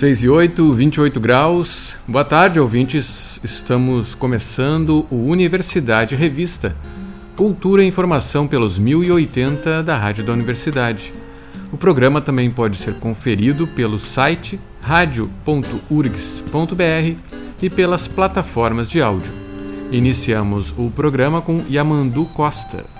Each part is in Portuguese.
6 e 8, 28 graus. Boa tarde, ouvintes. Estamos começando o Universidade Revista. Cultura e informação pelos 1080 da Rádio da Universidade. O programa também pode ser conferido pelo site radio.urgs.br e pelas plataformas de áudio. Iniciamos o programa com Yamandu Costa.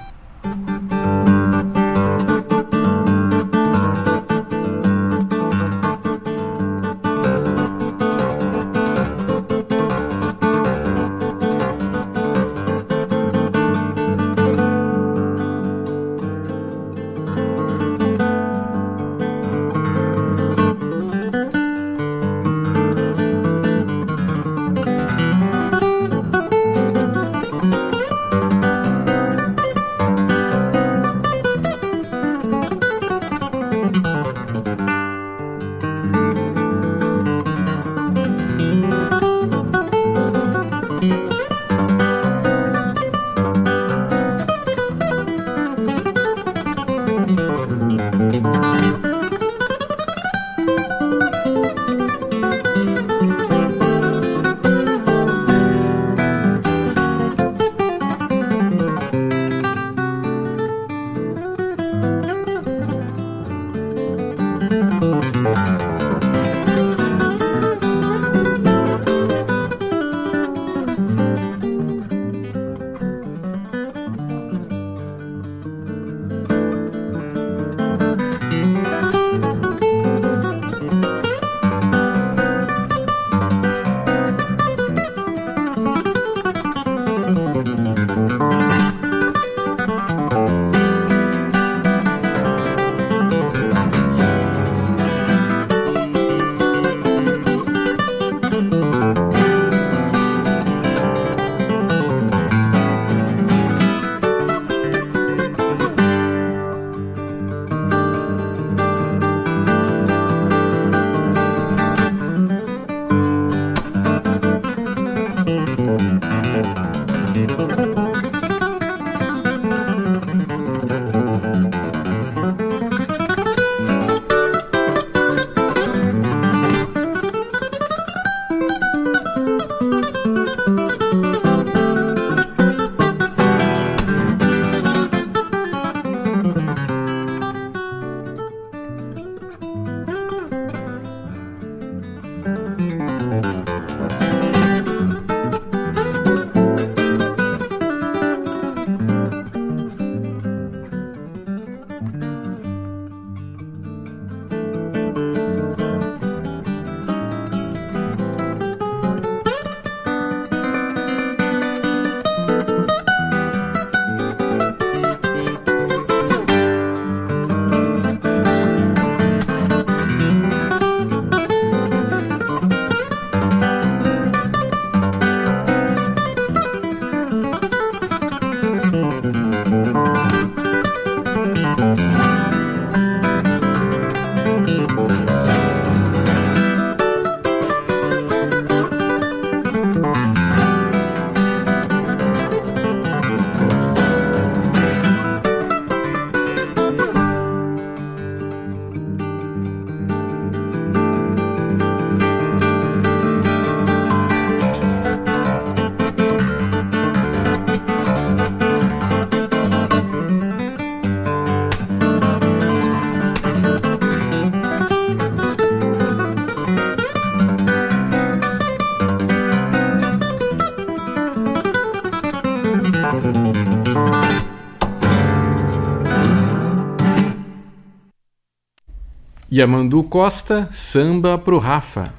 Yamandu Costa, samba pro Rafa.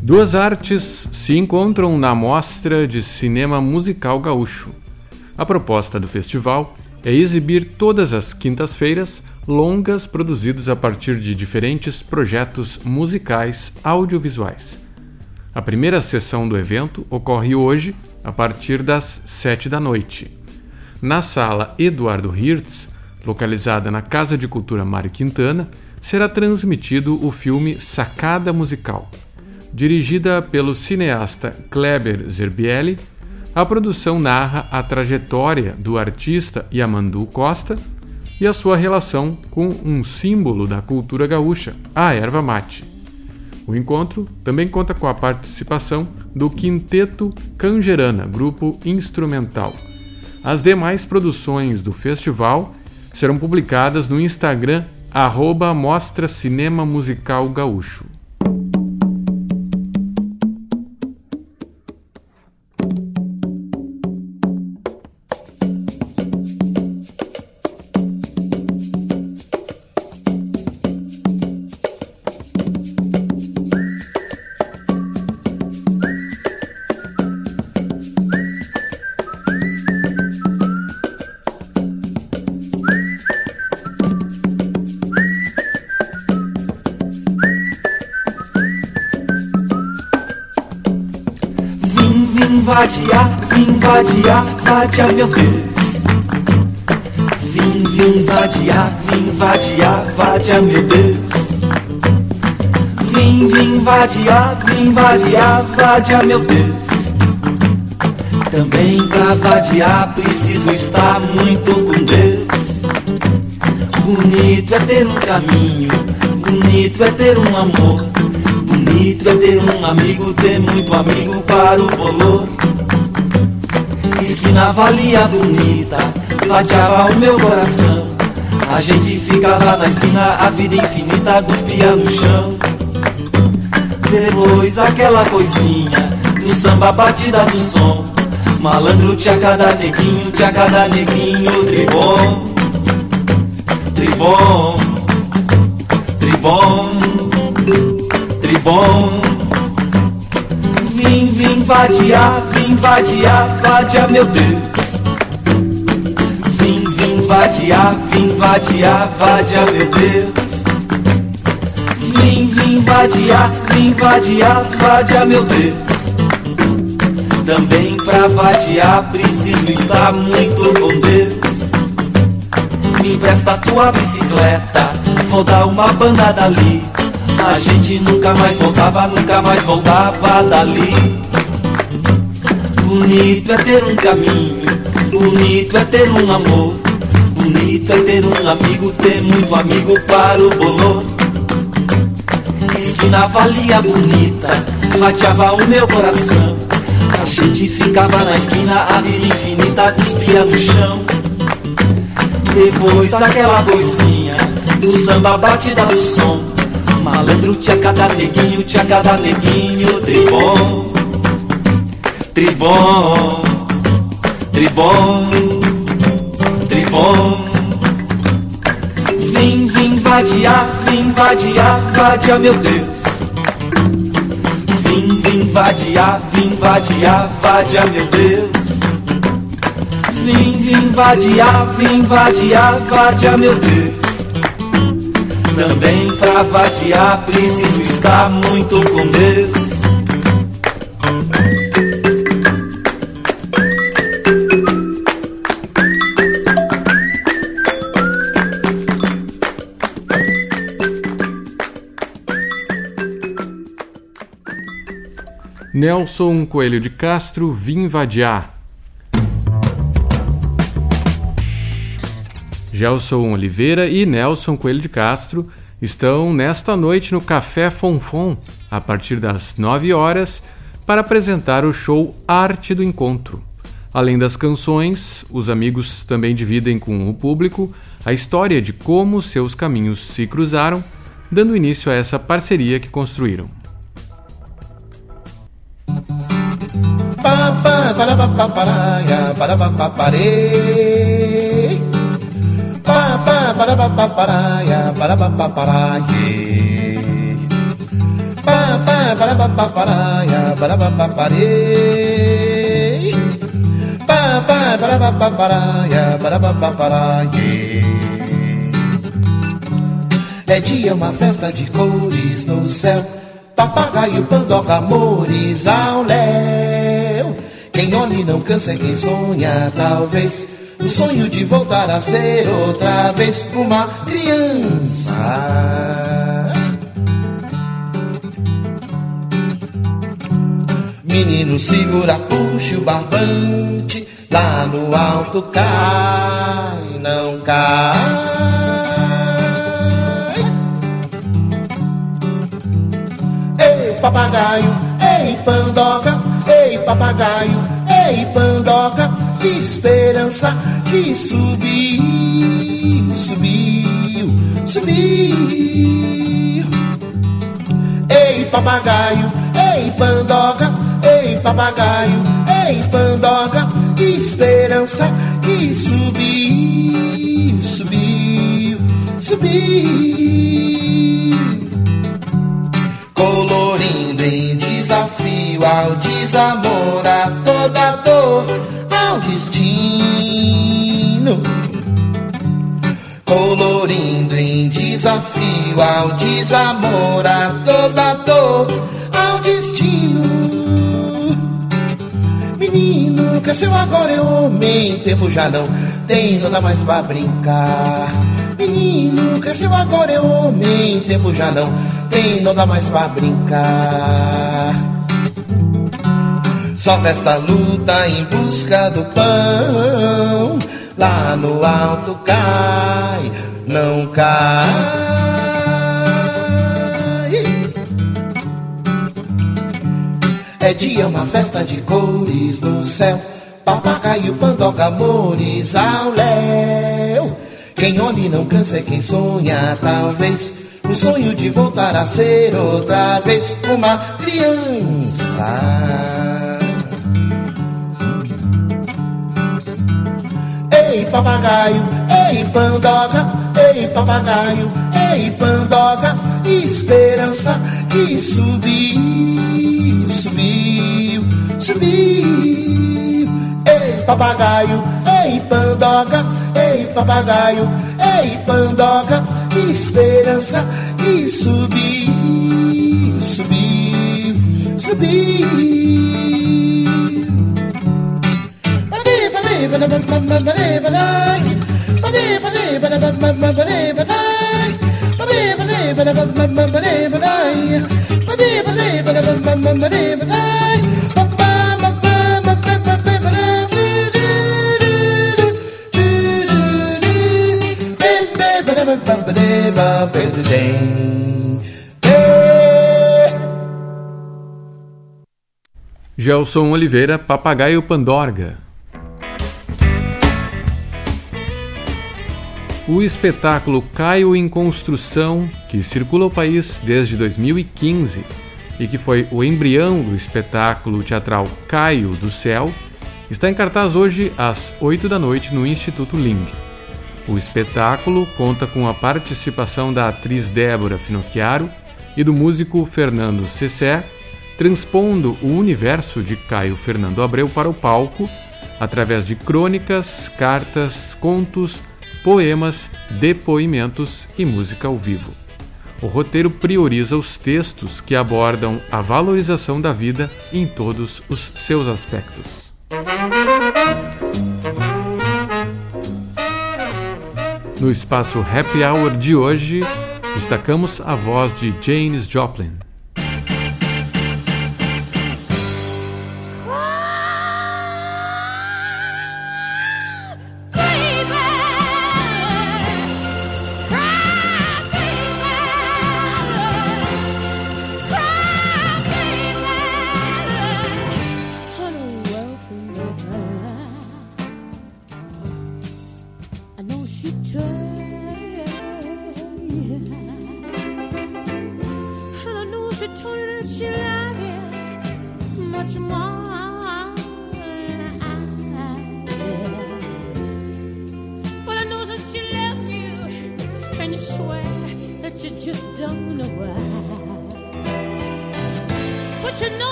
Duas artes se encontram na Mostra de Cinema Musical Gaúcho. A proposta do festival é exibir todas as quintas-feiras longas produzidos a partir de diferentes projetos musicais audiovisuais. A primeira sessão do evento ocorre hoje, a partir das sete da noite na sala Eduardo Hirtz, localizada na Casa de Cultura Mário Quintana, será transmitido o filme Sacada Musical. Dirigida pelo cineasta Kleber Zerbielli, a produção narra a trajetória do artista Yamandu Costa, e a sua relação com um símbolo da cultura gaúcha, a erva mate. O encontro também conta com a participação do Quinteto Cangerana, grupo instrumental. As demais produções do festival serão publicadas no Instagram arroba Mostra Cinema Musical Gaúcho. Vadiar meu Deus. Vim, vim vadiar, vim vadiar, vadiar meu Deus. Vim, vim vadiar, vim vadiar, vadiar meu Deus. Também pra vadiar preciso estar muito com Deus. Bonito é ter um caminho, bonito é ter um amor. Bonito é ter um amigo, ter muito amigo para o bolor esquina valia bonita, fatiava o meu coração. A gente ficava na esquina, a vida infinita cuspia no chão. Depois aquela coisinha do samba batida do som. Malandro tinha cada neguinho, tinha cada neguinho, tribom, tribom, tribom, tribom. Vim, vim vadiar, vim vadiar, vadiar meu Deus. Vim, vim vadiar, vim vadiar, vadiar meu Deus. Vim, vim vadiar, vim vadiar, vadiar meu Deus. Também pra vadiar preciso estar muito com Deus. Me empresta tua bicicleta, vou dar uma banda dali. A gente nunca mais voltava, nunca mais voltava dali. Bonito é ter um caminho, bonito é ter um amor, bonito é ter um amigo, ter muito amigo para o bolor. Esquina valia bonita, fatiava o meu coração. A gente ficava na esquina, a vida infinita cuspia no chão. Depois aquela coisinha do samba batida do som. Malandro tinha cada neguinho, tinha cada neguinho, tribom, tribom, tribom, tribom. Vim, vim vadiar, vim vadiar, vadiar meu Deus. Vim, vim vadiar, vim vadiar, vadiar meu Deus. Vim, vim vadiar, vim vadiar, vadiar meu Deus. Também pra vadiar preciso estar muito com Deus. Nelson Coelho de Castro, Vim Vadiar. Gelson Oliveira e Nelson Coelho de Castro estão nesta noite no Café Fonfon, a partir das 9 horas, para apresentar o show Arte do Encontro. Além das canções, os amigos também dividem com o público a história de como seus caminhos se cruzaram, dando início a essa parceria que construíram. É dia uma festa de cores no céu. Papagaio, pandoca, amores ao léu quem olha e não cansa é quem sonha, talvez. O sonho de voltar a ser outra vez uma criança. Menino, segura, puxa o barbante. Lá no alto cai, não cai. Ei papagaio, ei pandoca, ei papagaio, esperança que subiu, subiu, subiu. Ei, papagaio, ei, pandoga, ei, papagaio, ei, pandoga, esperança que subiu, subiu, subiu. Colorindo em desafio ao desamor, toda dor, ao destino. Colorindo em desafio ao desamor, a toda dor, ao destino. Menino, cresceu agora é homem, tempo já não tem nada mais pra brincar. Menino, cresceu agora é homem, tempo já não tem nada mais pra brincar. Só resta luta em busca do pão. Lá no alto cai, não cai. É dia uma festa de cores no céu. Papagaio, pandoga, amores ao léu. Quem olha e não cansa é quem sonha, talvez. O sonho de voltar a ser outra vez uma criança. Papagaio, ei, pandoga, ei, papagaio, ei, pandoga, esperança que subiu, subiu, subiu. Ei, papagaio, ei, pandoga, ei, papagaio, ei, pandoga, esperança que subiu, subiu, subiu. Gelson Oliveira, Papagaio Pandorga. O espetáculo Caio em Construção, que circula o país desde 2015 e que foi o embrião do espetáculo teatral Caio do Céu, está em cartaz hoje às 8 da noite no Instituto Ling. O espetáculo conta com a participação da atriz Débora Finocchiaro e do músico Fernando Cessé, transpondo o universo de Caio Fernando Abreu para o palco através de crônicas, cartas, contos, poemas, depoimentos e música ao vivo. O roteiro prioriza os textos que abordam a valorização da vida em todos os seus aspectos. No espaço Happy Hour de hoje, destacamos a voz de Janis Joplin.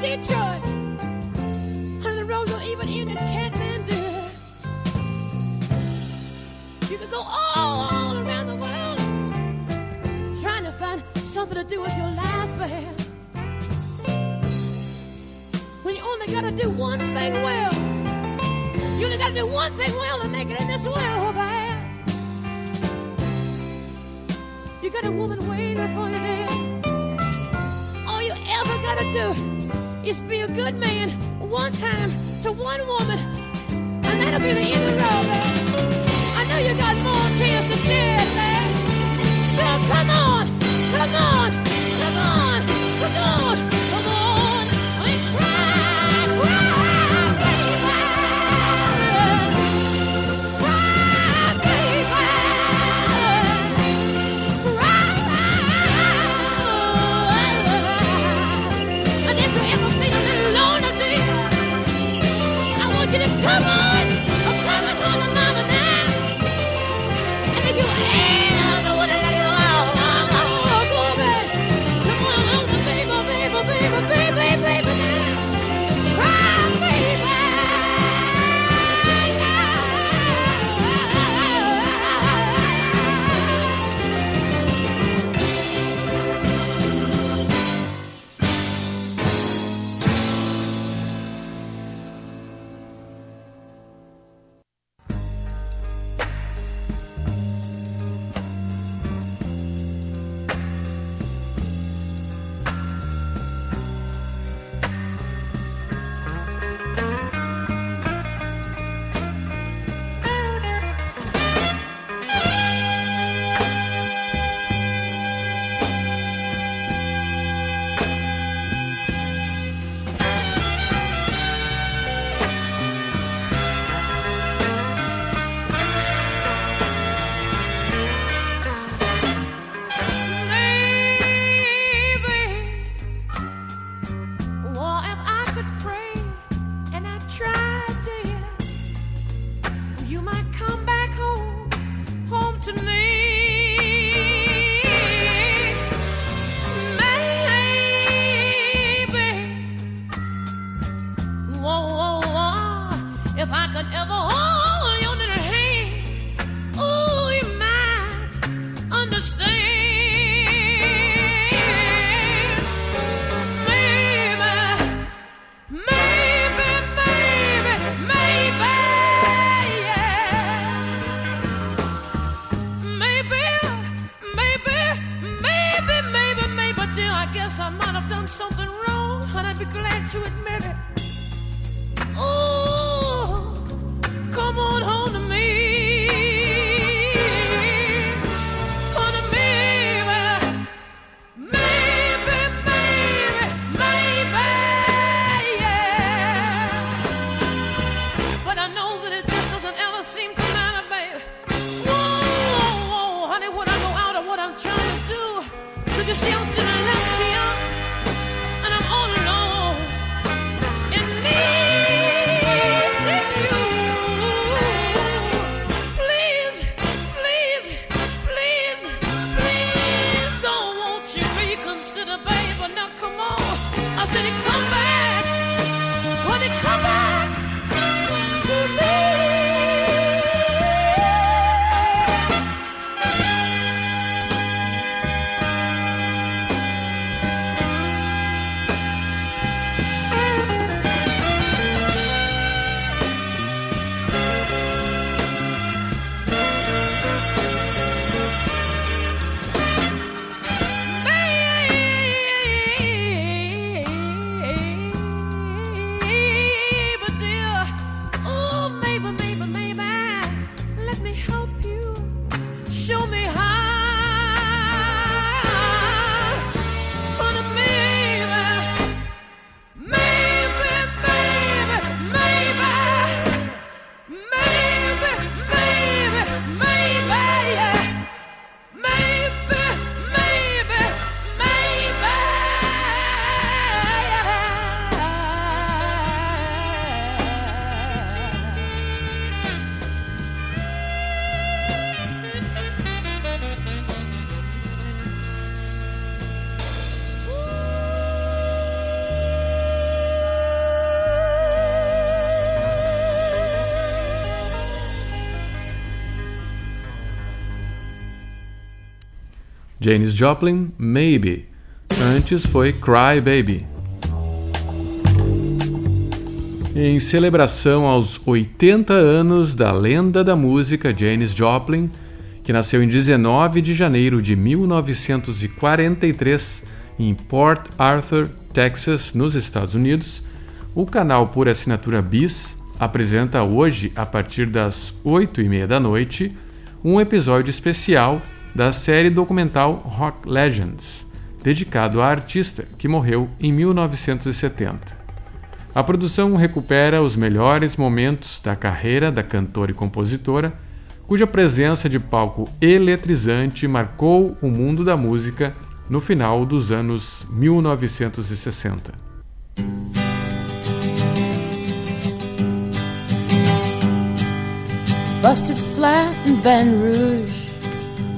did you? And Janis Joplin, Maybe. Antes foi Cry Baby. Em celebração aos 80 anos da lenda da música Janis Joplin, que nasceu em 19 de janeiro de 1943 em Port Arthur, Texas, nos Estados Unidos, o canal por assinatura BIS apresenta hoje, a partir das 8 e meia da noite, um episódio especial da série documental Rock Legends, dedicado à artista que morreu em 1970. A produção recupera os melhores momentos da carreira da cantora e compositora, cuja presença de palco eletrizante marcou o mundo da música no final dos anos 1960. Busted flat in Rouge,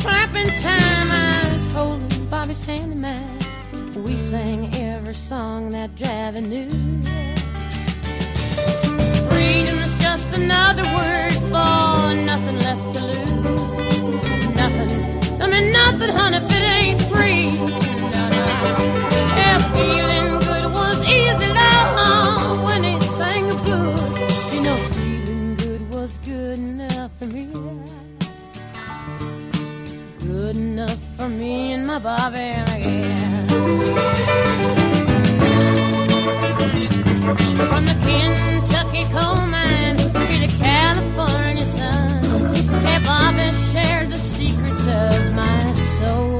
Slapping time. I was holding Bobby's hand in mine. We sang every song that Javi knew freedom's just another word for nothing left to lose. Nothing. I mean, nothing, honey, if it ain't free. No, no. Yeah, feeling for me and my Bobby, yeah. From the Kentucky coal mine to the California sun, hey, Bobby shared the secrets of my soul.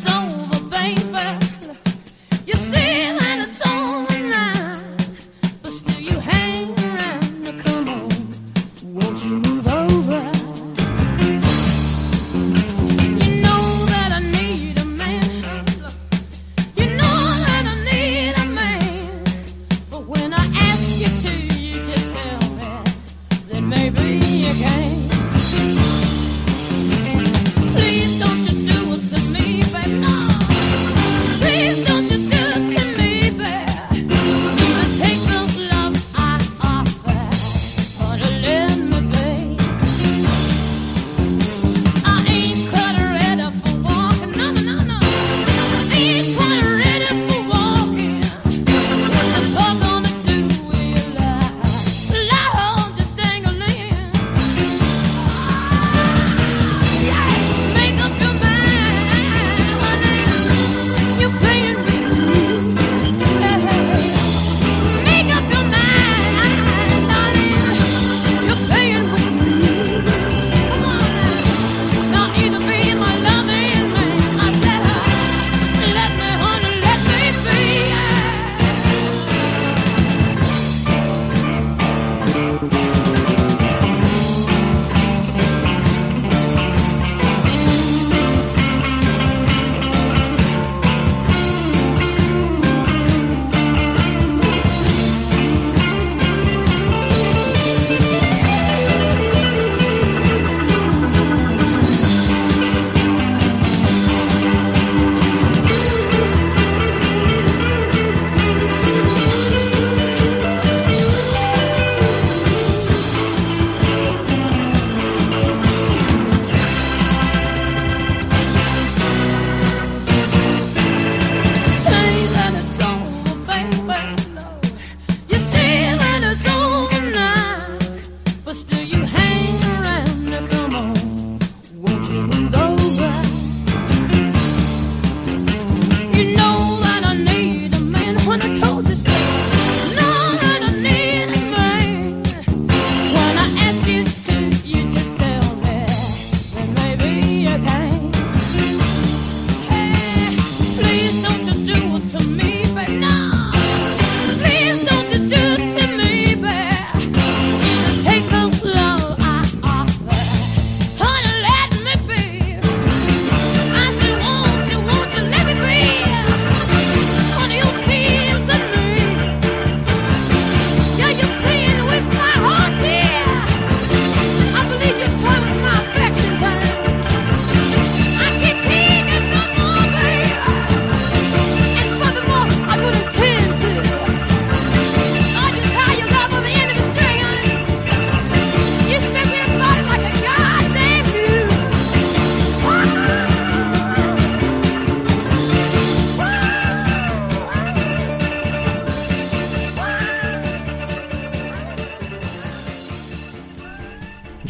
it's over, baby.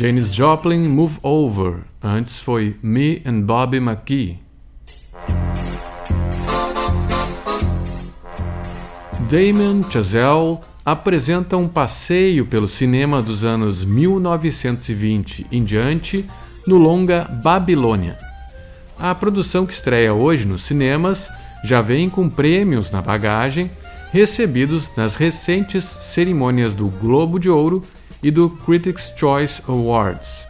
Janis Joplin, Move Over. Antes foi Me and Bobby McGee. Damon Chazelle apresenta um passeio pelo cinema dos anos 1920 em diante no longa Babilônia. A produção que estreia hoje nos cinemas já vem com prêmios na bagagem recebidos nas recentes cerimônias do Globo de Ouro e do Critics' Choice Awards.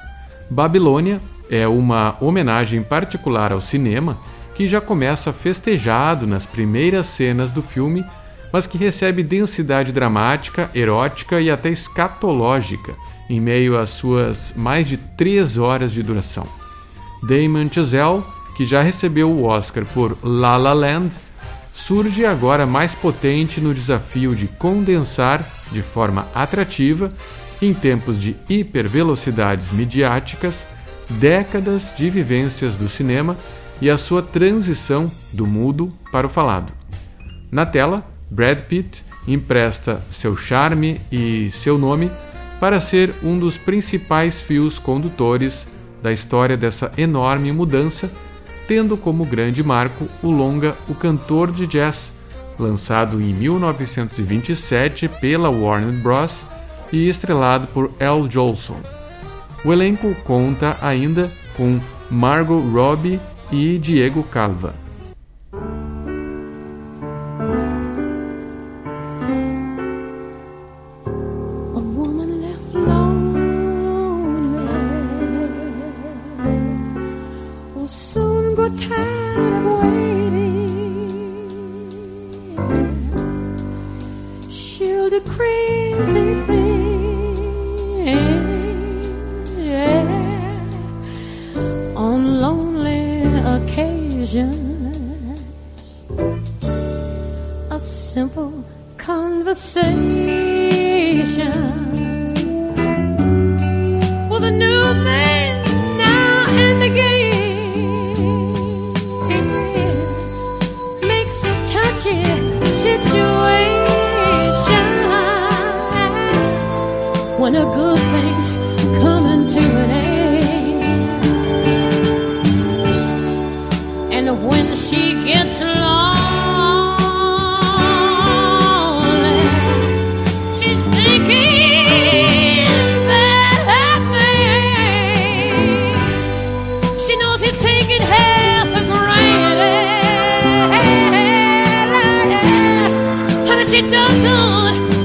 Babilônia é uma homenagem particular ao cinema que já começa festejado nas primeiras cenas do filme mas que recebe densidade dramática, erótica e até escatológica em meio às suas mais de três horas de duração. Damon Chazelle, que já recebeu o Oscar por La La Land, surge agora mais potente no desafio de condensar de forma atrativa, em tempos de hipervelocidades midiáticas, décadas de vivências do cinema e a sua transição do mudo para o falado. Na tela, Brad Pitt empresta seu charme e seu nome para ser um dos principais fios condutores da história dessa enorme mudança, tendo como grande marco o longa O Cantor de Jazz, lançado em 1927 pela Warner Bros. E estrelado por Al Jolson. O elenco conta ainda com Margot Robbie e Diego Calva. she doesn't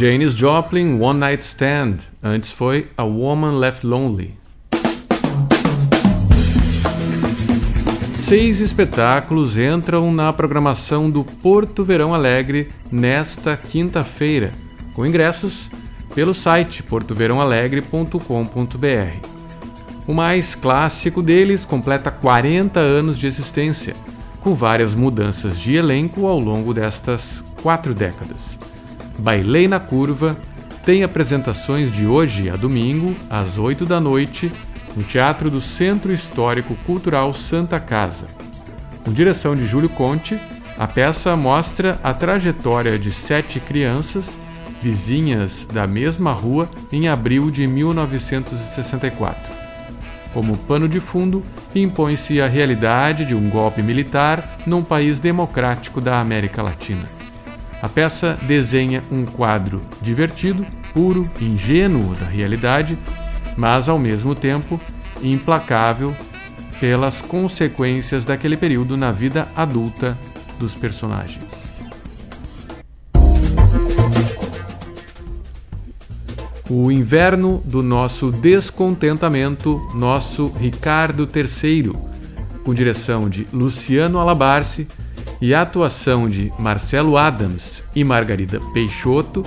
Janis Joplin, One Night Stand. Antes foi A Woman Left Lonely. Seis espetáculos entram na programação do Porto Verão Alegre nesta quinta-feira, com ingressos pelo site portoverãoalegre.com.br. O mais clássico deles completa 40 anos de existência, com várias mudanças de elenco ao longo destas quatro décadas. Bailei na Curva tem apresentações de hoje a domingo, às 8 da noite, no Teatro do Centro Histórico Cultural Santa Casa. Com direção de Júlio Conte, a peça mostra a trajetória de sete crianças vizinhas da mesma rua em abril de 1964. Como pano de fundo, impõe-se a realidade de um golpe militar num país democrático da América Latina. A peça desenha um quadro divertido, puro, ingênuo da realidade, mas ao mesmo tempo implacável pelas consequências daquele período na vida adulta dos personagens. O inverno do nosso descontentamento, nosso Ricardo III, com direção de Luciano Alabarce e atuação de Marcelo Adams e Margarida Peixoto,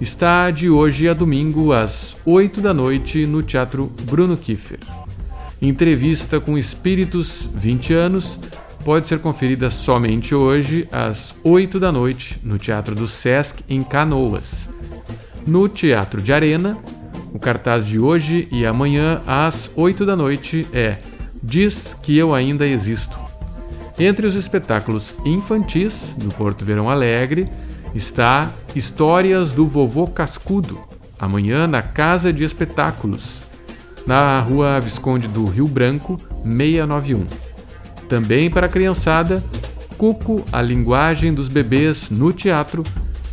está de hoje a domingo às 8 da noite no Teatro Bruno Kiefer. Entrevista com Espíritos 20 anos pode ser conferida somente hoje às 8 da noite no Teatro do Sesc em Canoas. No Teatro de Arena, o cartaz de hoje e amanhã às 8 da noite é Diz que eu ainda existo. Entre os espetáculos infantis do Porto Verão Alegre está Histórias do Vovô Cascudo, amanhã na Casa de Espetáculos, na Rua Visconde do Rio Branco, 691. Também para a criançada, Cuco, a linguagem dos bebês no teatro,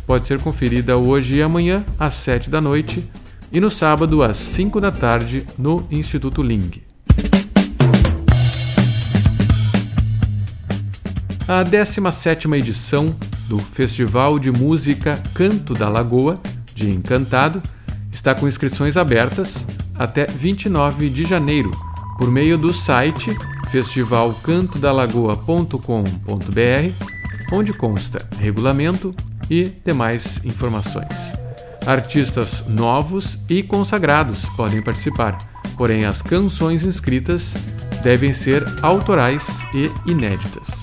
pode ser conferida hoje e amanhã às 7 da noite e no sábado às 5 da tarde no Instituto Ling. A 17ª edição do Festival de Música Canto da Lagoa, de Encantado, está com inscrições abertas até 29 de janeiro, por meio do site festivalcantodalagoa.com.br, onde consta regulamento e demais informações. Artistas novos e consagrados podem participar, porém as canções inscritas devem ser autorais e inéditas.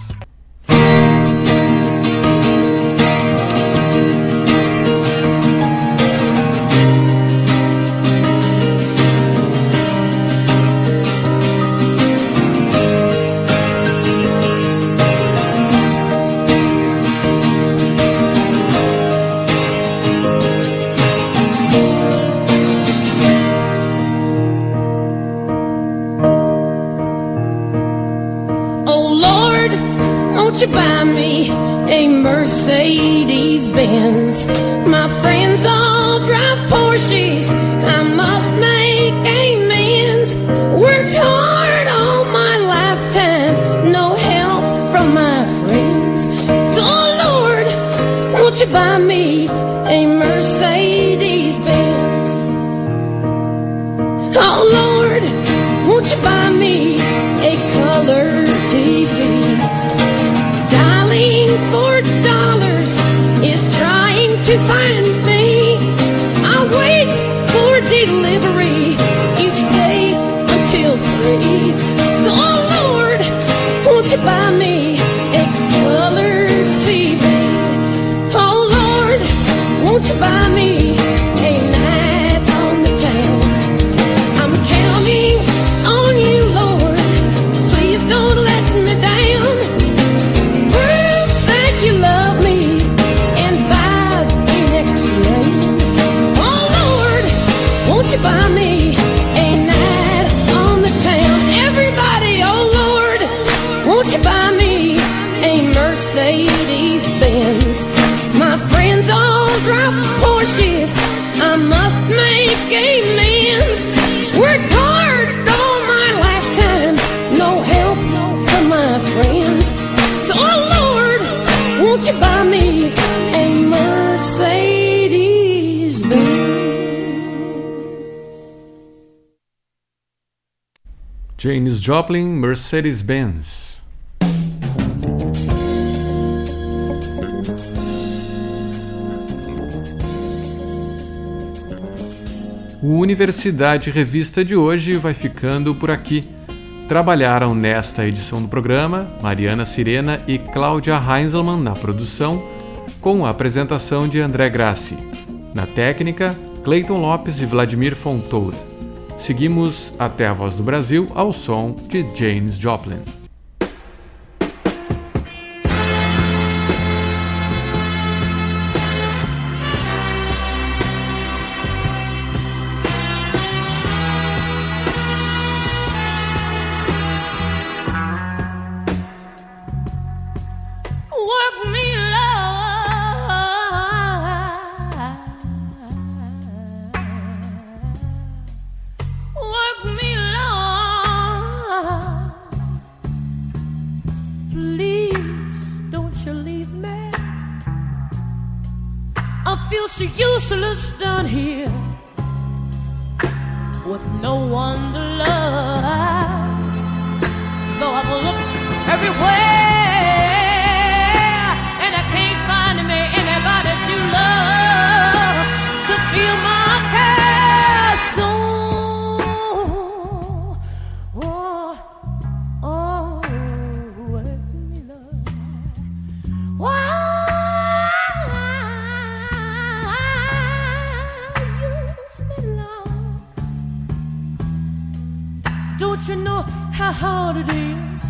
Joplin, Mercedes-Benz. O Universidade Revista de hoje vai ficando por aqui. Trabalharam nesta edição do programa Mariana Sirena e Cláudia Heinzelmann na produção, com a apresentação de André Grassi. Na técnica, Cleiton Lopes e Vladimir Fontoura. Seguimos até a Voz do Brasil ao som de James Joplin. else useless down here with no one to love. Though I've looked everywhere. Hard it is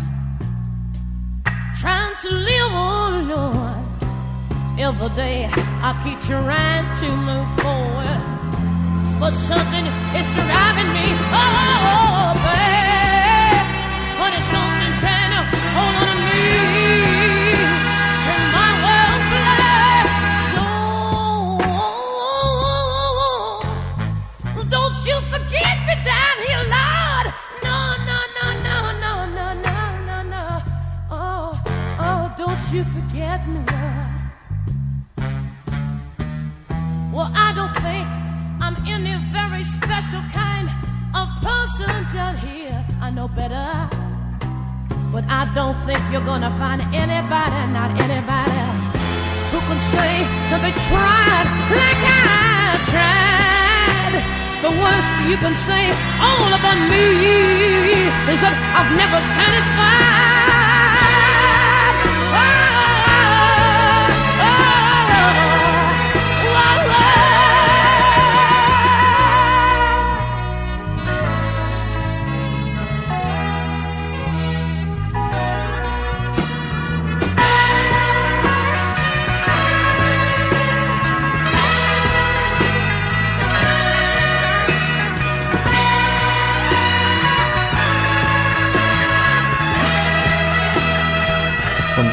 trying to live on, Lord? Every day I keep trying to move forward, but something is driving me. Oh, oh, oh babe, but But I don't think you're gonna find anybody, not anybody, who can say that they tried like I tried. The worst you can say all about me is that I've never satisfied.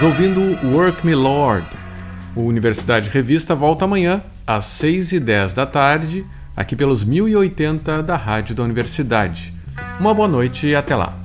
Ouvindo Work Me Lord. O Universidade Revista volta amanhã, às 6 e 10 da tarde, aqui pelos 1080 da Rádio da Universidade. Uma boa noite e até lá.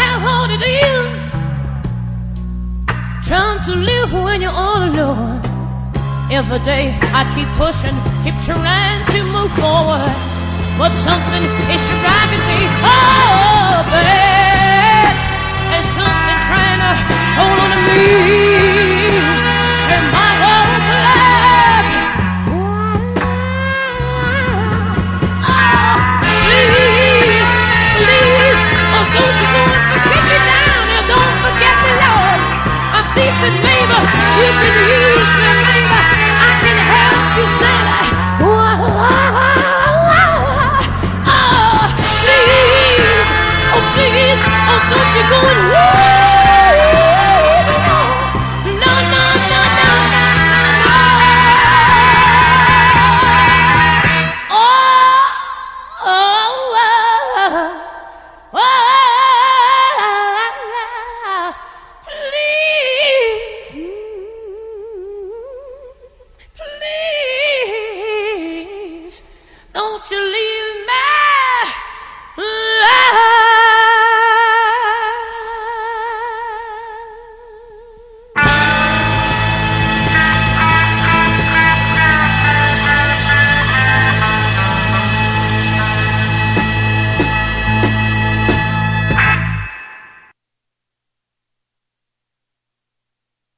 household it is. Trying to live when you're all alone. Every day I keep pushing, keep trying to move forward. But something is driving me. Oh. There's something trying to hold on to me. You can use me, I can help you. Oh, please, oh, please, oh, don't you go and